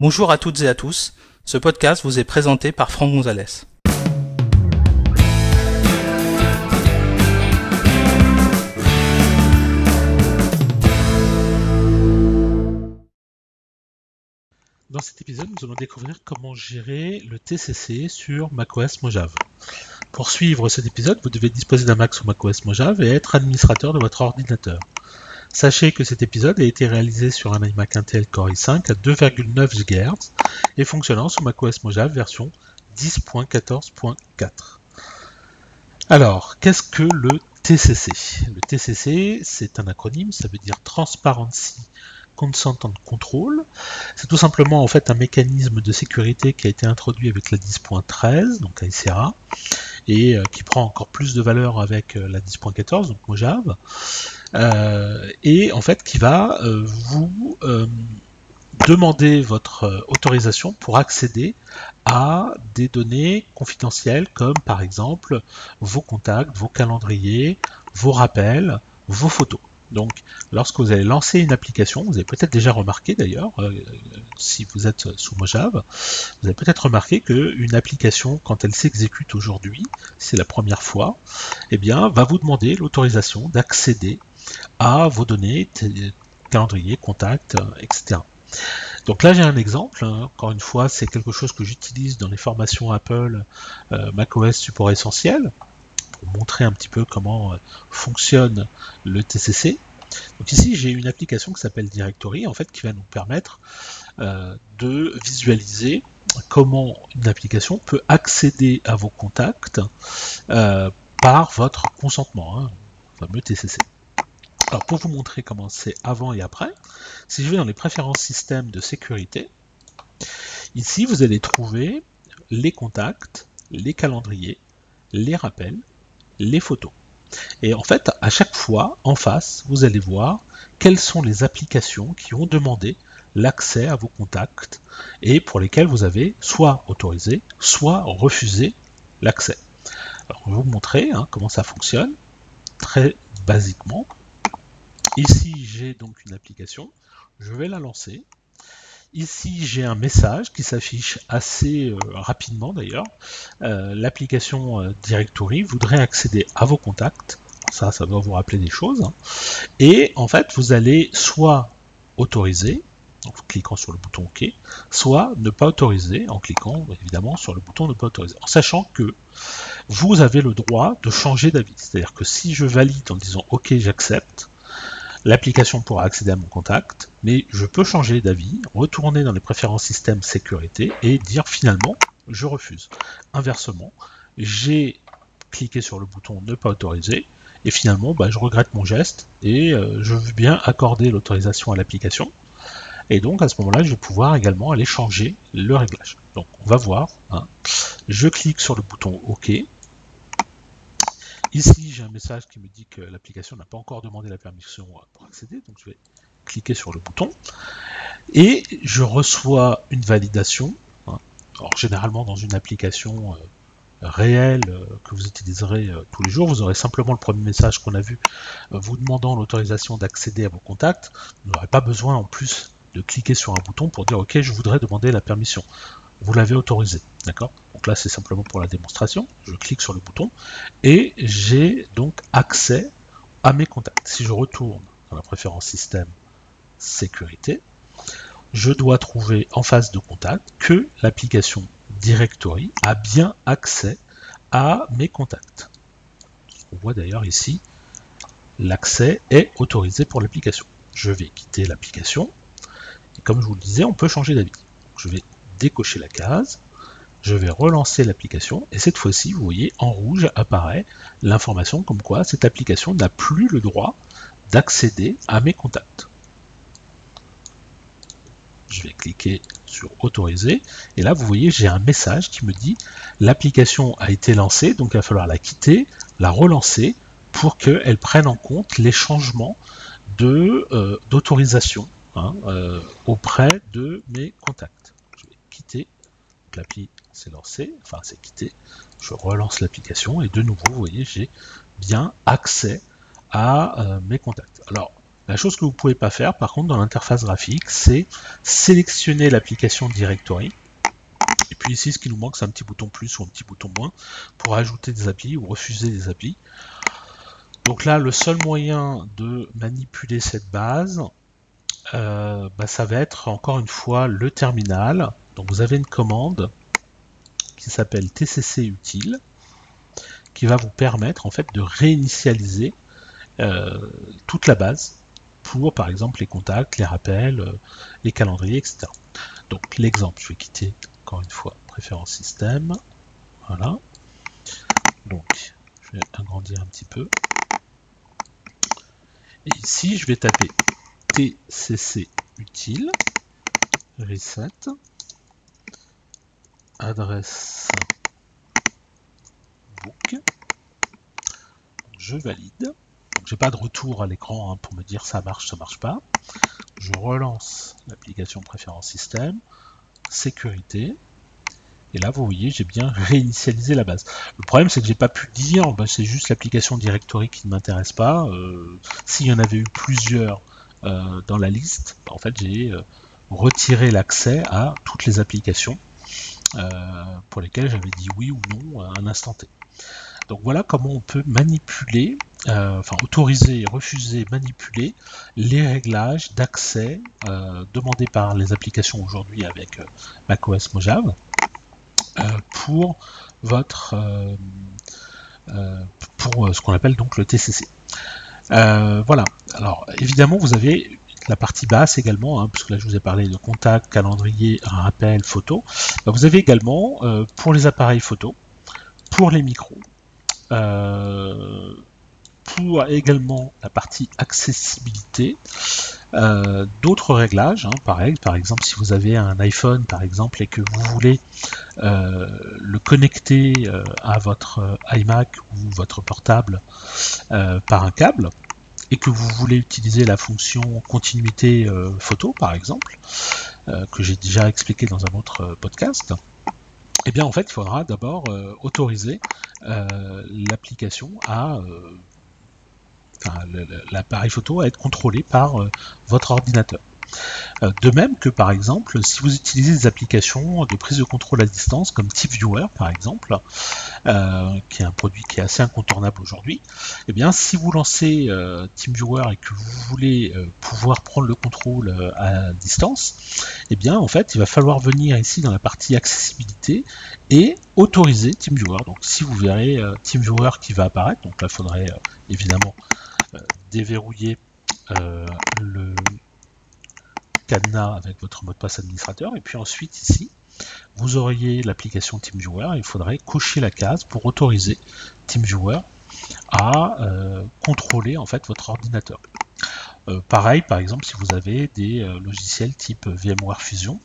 Bonjour à toutes et à tous. Ce podcast vous est présenté par Franck Gonzalez. Dans cet épisode, nous allons découvrir comment gérer le TCC sur macOS Mojave. Pour suivre cet épisode, vous devez disposer d'un Mac sous macOS Mojave et être administrateur de votre ordinateur. Sachez que cet épisode a été réalisé sur un iMac Intel Core i5 à 2,9 GHz et fonctionnant sous macOS Mojave version 10.14.4. Alors, qu'est-ce que le TCC Le TCC, c'est un acronyme, ça veut dire Transparency Consentant Control. C'est tout simplement en fait un mécanisme de sécurité qui a été introduit avec la 10.13, donc ICRA, et euh, qui prend encore plus de valeur avec euh, la 10.14, donc Mojave, et en fait qui va vous demander votre autorisation pour accéder à des données confidentielles comme par exemple vos contacts, vos calendriers, vos rappels, vos photos. Donc, lorsque vous allez lancer une application, vous avez peut-être déjà remarqué d'ailleurs, euh, si vous êtes sous Mojave, vous avez peut-être remarqué qu'une application, quand elle s'exécute aujourd'hui, c'est la première fois, eh bien, va vous demander l'autorisation d'accéder à vos données, calendrier, contacts, euh, etc. Donc là j'ai un exemple, hein. encore une fois c'est quelque chose que j'utilise dans les formations Apple euh, macOS support essentiel, montrer un petit peu comment euh, fonctionne le TCC. Donc ici, j'ai une application qui s'appelle Directory, en fait, qui va nous permettre de visualiser comment une application peut accéder à vos contacts par votre consentement, hein, le fameux TCC. Alors pour vous montrer comment c'est avant et après, si je vais dans les préférences système de sécurité, ici vous allez trouver les contacts, les calendriers, les rappels, les photos. Et en fait, à chaque fois, en face, vous allez voir quelles sont les applications qui ont demandé l'accès à vos contacts et pour lesquelles vous avez soit autorisé, soit refusé l'accès. Alors, je vais vous montrer hein, comment ça fonctionne très basiquement. Ici, j'ai donc une application. Je vais la lancer. Ici, j'ai un message qui s'affiche assez euh, rapidement d'ailleurs. Euh, l'application euh, Directory voudrait accéder à vos contacts. Ça, ça doit vous rappeler des choses. Hein. Et en fait, vous allez soit autoriser, en cliquant sur le bouton OK, soit ne pas autoriser en cliquant évidemment sur le bouton ne pas autoriser. En sachant que vous avez le droit de changer d'avis. C'est-à-dire que si je valide en disant OK, j'accepte, L'application pourra accéder à mon contact, mais je peux changer d'avis, retourner dans les préférences système sécurité et dire finalement je refuse. Inversement, j'ai cliqué sur le bouton ne pas autoriser et finalement bah, je regrette mon geste et euh, je veux bien accorder l'autorisation à l'application. Et donc à ce moment-là, je vais pouvoir également aller changer le réglage. Donc on va voir. Hein. Je clique sur le bouton OK Ici, j'ai un message qui me dit que l'application n'a pas encore demandé la permission pour accéder, donc je vais cliquer sur le bouton et je reçois une validation. Hein. Alors généralement dans une application euh, réelle euh, que vous utiliserez euh, tous les jours, vous aurez simplement le premier message qu'on a vu vous demandant l'autorisation d'accéder à vos contacts. Vous n'aurez pas besoin en plus de cliquer sur un bouton pour dire ok je voudrais demander la permission vous l'avez autorisé. D'accord? Donc là, c'est simplement pour la démonstration. Je clique sur le bouton et j'ai donc accès à mes contacts. Si je retourne dans la préférence système sécurité, je dois trouver en face de contact que l'application Directory a bien accès à mes contacts. On voit d'ailleurs ici, l'accès est autorisé pour l'application. Je vais quitter l'application. Et comme je vous le disais, on peut changer d'avis. Je vais décocher la case, je vais relancer l'application. Et cette fois-ci, vous voyez, en rouge apparaît l'information comme quoi cette application n'a plus le droit d'accéder à mes contacts. Je vais cliquer sur autoriser. Et là vous voyez j'ai un message qui me dit l'application a été lancée donc il va falloir la quitter, la relancer pour qu'elle prenne en compte les changements euh, d'autorisation hein, euh, auprès de mes contacts l'appli s'est lancée, enfin c'est quitté, je relance l'application et de nouveau, vous voyez, j'ai bien accès à euh, mes contacts. Alors, La chose que vous ne pouvez pas faire, par contre, dans l'interface graphique, c'est sélectionner l'application Directory. Et puis ici, ce qui nous manque, c'est un petit bouton plus ou un petit bouton moins pour ajouter des applis ou refuser des applis. Donc là, le seul moyen de manipuler cette base, euh, bah, ça va être encore une fois le terminal. Donc vous avez une commande qui s'appelle tcc utile qui va vous permettre en fait de réinitialiser euh, toute la base pour par exemple les contacts, les rappels, euh, les calendriers, etc. Donc l'exemple, je vais quitter encore une fois préférence système. Voilà. Donc je vais agrandir un petit peu. Et ici, je vais taper tcc utile reset adresse book. Je valide. J'ai pas de retour à l'écran hein, pour me dire ça marche, ça marche pas. Je relance l'application préférence système, sécurité. Et là, vous voyez, j'ai bien réinitialisé la base. Le problème, c'est que j'ai pas pu dire, bah, c'est juste l'application directory qui ne m'intéresse pas. Euh, s'il y en avait eu plusieurs euh, dans la liste, bah, en fait, j'ai euh, retiré l'accès à toutes les applications pour lesquelles j'avais dit oui ou non à un instant T. Donc voilà comment on peut manipuler, enfin autoriser, refuser, manipuler les réglages d'accès demandés par les applications aujourd'hui avec macOS Mojave. Euh, pour votre euh, euh, pour ce qu'on appelle donc le TCC. voilà. Alors évidemment, vous avez la partie basse également, hein, puisque là je vous ai parlé de contact, calendrier, rappel, photo. Bah, vous avez également pour les appareils photo, pour les micros, pour également la partie accessibilité, euh, d'autres réglages, hein, pareil, par exemple si vous avez un iPhone par exemple et que vous voulez euh, le connecter euh, à votre iMac ou votre portable par un câble et que vous voulez utiliser la fonction continuité photo par exemple, que j'ai déjà expliqué dans un autre podcast, eh bien en fait il faudra d'abord autoriser l'application à l'appareil photo à être contrôlé par euh, votre ordinateur. Euh, de même que par exemple, si vous utilisez des applications de prise de contrôle à distance comme TeamViewer par exemple, euh, qui est un produit qui est assez incontournable aujourd'hui, eh bien si vous lancez TeamViewer et que vous voulez pouvoir prendre le contrôle à distance, eh bien en fait il va falloir venir ici dans la partie accessibilité et autoriser TeamViewer. Donc si vous verrez TeamViewer qui va apparaître, donc là il faudrait évidemment déverrouiller euh, le cadenas avec votre mot de passe administrateur. Et puis ensuite, ici, vous auriez l'application TeamViewer. Il faudrait cocher la case pour autoriser TeamViewer à euh, contrôler en fait votre ordinateur. Euh, pareil, par exemple, si vous avez des logiciels type VMware Fusion,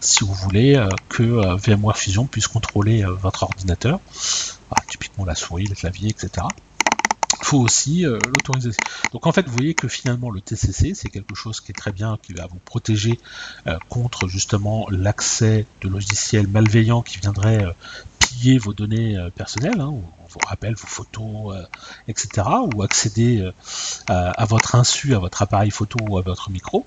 si vous voulez que VMware Fusion puisse contrôler votre ordinateur, bah, typiquement la souris, le clavier, etc aussi euh, l'autoriser. Donc en fait, vous voyez que finalement le TCC, c'est quelque chose qui est très bien, qui va vous protéger euh, contre justement l'accès de logiciels malveillants qui viendraient euh, piller vos données personnelles, hein, vos rappels, vos photos, etc., ou accéder à, votre insu, à votre appareil photo ou à votre micro.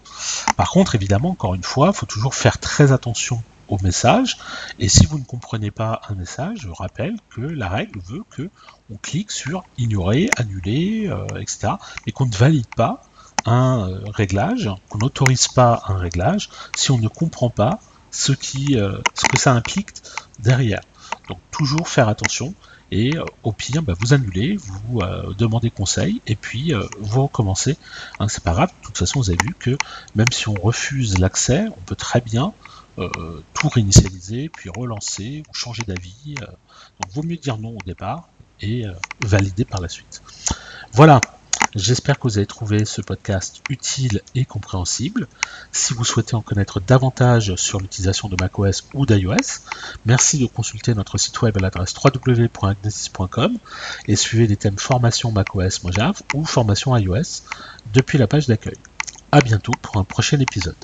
Par contre, évidemment, encore une fois, il faut toujours faire très attention au message. Et si vous ne comprenez pas un message, je rappelle que la règle veut que on clique sur ignorer, annuler, euh, etc. Et qu'on ne valide pas un euh, réglage, qu'on n'autorise pas un réglage si on ne comprend pas ce, qui, euh, ce que ça implique derrière. Donc toujours faire attention et au pire bah, vous annulez, vous demandez conseil et puis vous recommencez. Hein, c'est pas grave, de toute façon vous avez vu que même si on refuse l'accès, on peut très bien euh, tout réinitialiser, puis relancer ou changer d'avis. Euh. donc vaut mieux dire non au départ et euh, valider par la suite. Voilà, J'espère que vous avez trouvé ce podcast utile et compréhensible. Si vous souhaitez en connaître davantage sur l'utilisation de macOS ou d'iOS, merci de consulter notre site web à l'adresse www.agnesis.com et suivez les thèmes formation macOS Mojave ou formation iOS depuis la page d'accueil. A bientôt pour un prochain épisode.